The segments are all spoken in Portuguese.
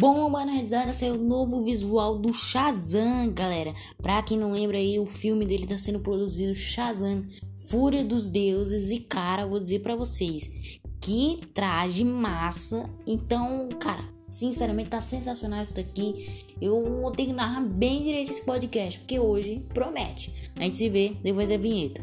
Bomba na risada saiu o novo visual do Shazam, galera. Pra quem não lembra aí, o filme dele tá sendo produzido Shazam, Fúria dos Deuses. E cara, vou dizer para vocês, que traje massa. Então, cara, sinceramente tá sensacional isso daqui. Eu tenho que narrar bem direito esse podcast, porque hoje promete. A gente se vê depois da vinheta.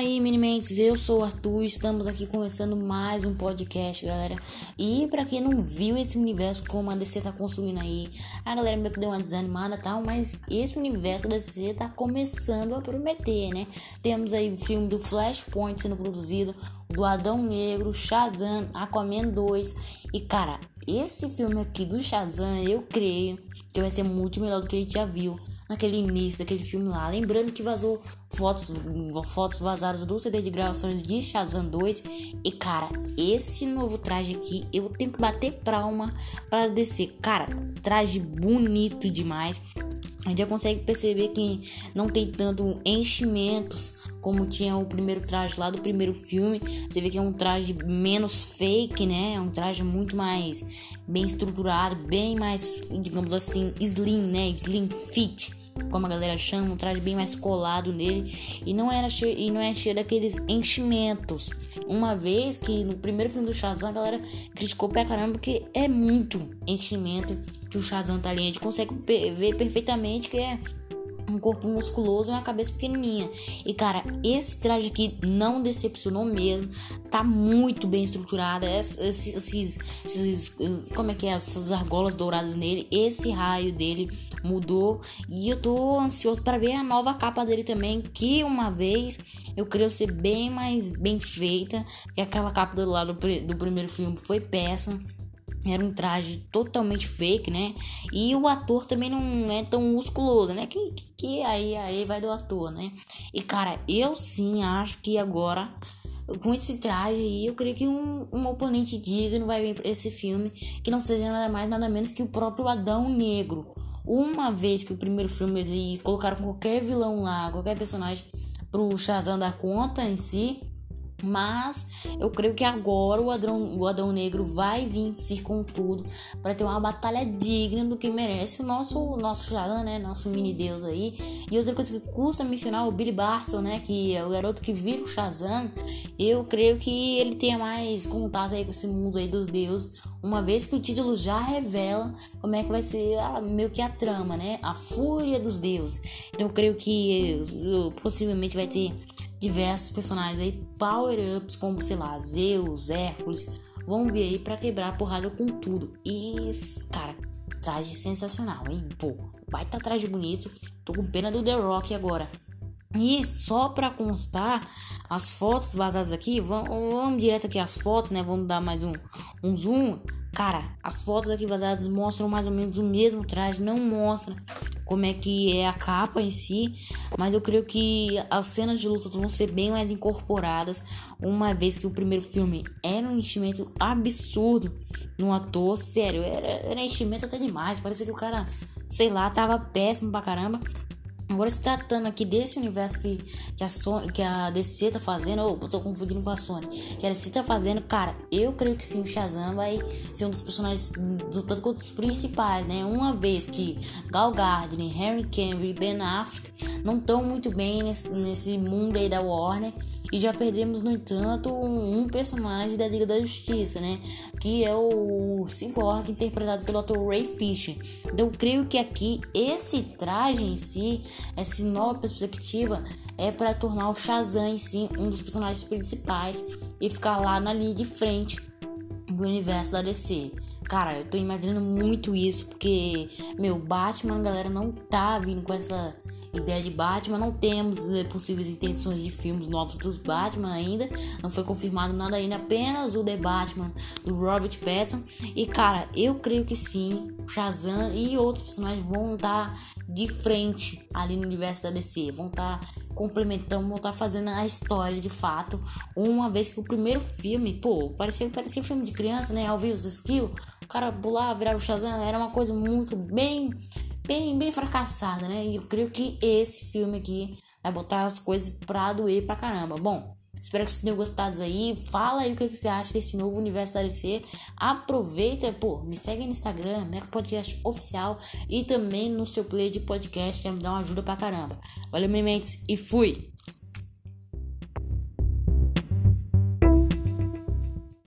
Aí, Minimentes, eu sou o Arthur, estamos aqui começando mais um podcast, galera. E para quem não viu esse universo como a DC tá construindo aí, a galera meio que deu uma desanimada e tal, mas esse universo da DC tá começando a prometer, né? Temos aí o filme do Flashpoint sendo produzido, do Adão Negro, Shazam, Aquaman 2 e cara, esse filme aqui do Shazam, eu creio que vai ser muito melhor do que a gente já viu naquele início daquele filme lá. Lembrando que vazou fotos, fotos vazadas do CD de gravações de Shazam 2. E cara, esse novo traje aqui, eu tenho que bater palma para descer. Cara, traje bonito demais. A gente já consegue perceber que não tem tanto enchimentos como tinha o primeiro traje lá do primeiro filme. Você vê que é um traje menos fake, né? É um traje muito mais bem estruturado, bem mais, digamos assim, slim, né? Slim fit como a galera chama, um traje bem mais colado nele e não era cheio, e não é cheio daqueles enchimentos. Uma vez que no primeiro filme do Shazam a galera criticou pra caramba porque é muito enchimento que o Shazam tá ali, a gente consegue ver perfeitamente que é um corpo musculoso e uma cabeça pequenininha. E cara, esse traje aqui não decepcionou mesmo. Tá muito bem estruturada. Esses, esses, esses, como é que é? Essas argolas douradas nele. Esse raio dele mudou. E eu tô ansioso para ver a nova capa dele também. Que uma vez eu creio ser bem mais bem feita. Que aquela capa do lado do primeiro filme foi péssima. Era um traje totalmente fake, né? E o ator também não é tão musculoso, né? Que, que, que aí, aí vai do ator, né? E cara, eu sim acho que agora com esse traje aí, eu creio que um, um oponente digno vai vir para esse filme que não seja nada mais nada menos que o próprio Adão Negro. Uma vez que o primeiro filme eles colocaram qualquer vilão lá, qualquer personagem pro Shazam dar conta em si, mas eu creio que agora o Adão, o Adão Negro vai vir com tudo para ter uma batalha digna do que merece o nosso nosso Shazam, né? Nosso mini deus aí. E outra coisa que custa mencionar o Billy Barson, né? Que é o garoto que vira o Shazam. Eu creio que ele tenha mais contato aí com esse mundo aí dos deuses. Uma vez que o título já revela como é que vai ser a, meio que a trama, né? A fúria dos deuses. Então eu creio que possivelmente vai ter diversos personagens aí, power-ups, como, sei lá, Zeus, Hércules, vão vir aí pra quebrar a porrada com tudo. E, cara, traje sensacional, hein? Pô, baita traje bonito. Tô com pena do The Rock agora. E só para constar, as fotos vazadas aqui, vamos, vamos direto aqui as fotos, né? Vamos dar mais um, um zoom. Cara, as fotos aqui vazadas mostram mais ou menos o mesmo traje, não mostra como é que é a capa em si, mas eu creio que as cenas de luta vão ser bem mais incorporadas, uma vez que o primeiro filme era um enchimento absurdo no ator, sério, era, era enchimento até demais, parecia que o cara, sei lá, tava péssimo pra caramba. Agora se tratando aqui desse universo que, que, a, Sony, que a DC tá fazendo, ou oh, tô confundindo com a Sony, que a DC tá fazendo, cara, eu creio que sim, o Shazam vai ser um dos personagens do tanto quanto os principais, né? Uma vez que Gal Gardner, Henry Cavill e Ben Affleck não estão muito bem nesse, nesse mundo aí da Warner, e já perdemos, no entanto, um, personagem da Liga da Justiça, né? Que é o Cyborg, interpretado pelo ator Ray Fisher. Então, eu creio que aqui esse traje em si, essa nova perspectiva, é para tornar o Shazam em si um dos personagens principais e ficar lá na linha de frente do universo da DC. Cara, eu tô imaginando muito isso, porque, meu, Batman, galera, não tá vindo com essa ideia de Batman. Não temos né, possíveis intenções de filmes novos dos Batman ainda. Não foi confirmado nada ainda, apenas o The Batman do Robert Pattinson. E cara, eu creio que sim, Shazam e outros personagens vão estar de frente ali no universo da DC. Vão estar complementando, vão estar fazendo a história de fato. Uma vez que o primeiro filme, pô, parecia, parecia filme de criança, né? Ao ver os skills, o cara pular, virar o Shazam, era uma coisa muito bem, bem, bem fracassada, né? E eu creio que esse filme aqui vai botar as coisas pra doer pra caramba. Bom, Espero que vocês tenham gostado aí. Fala aí o que você acha desse novo universo da DC. Aproveita, pô, me segue no Instagram, Meco Podcast Oficial e também no seu play de podcast, me dá uma ajuda pra caramba. Valeu, mentes, e fui!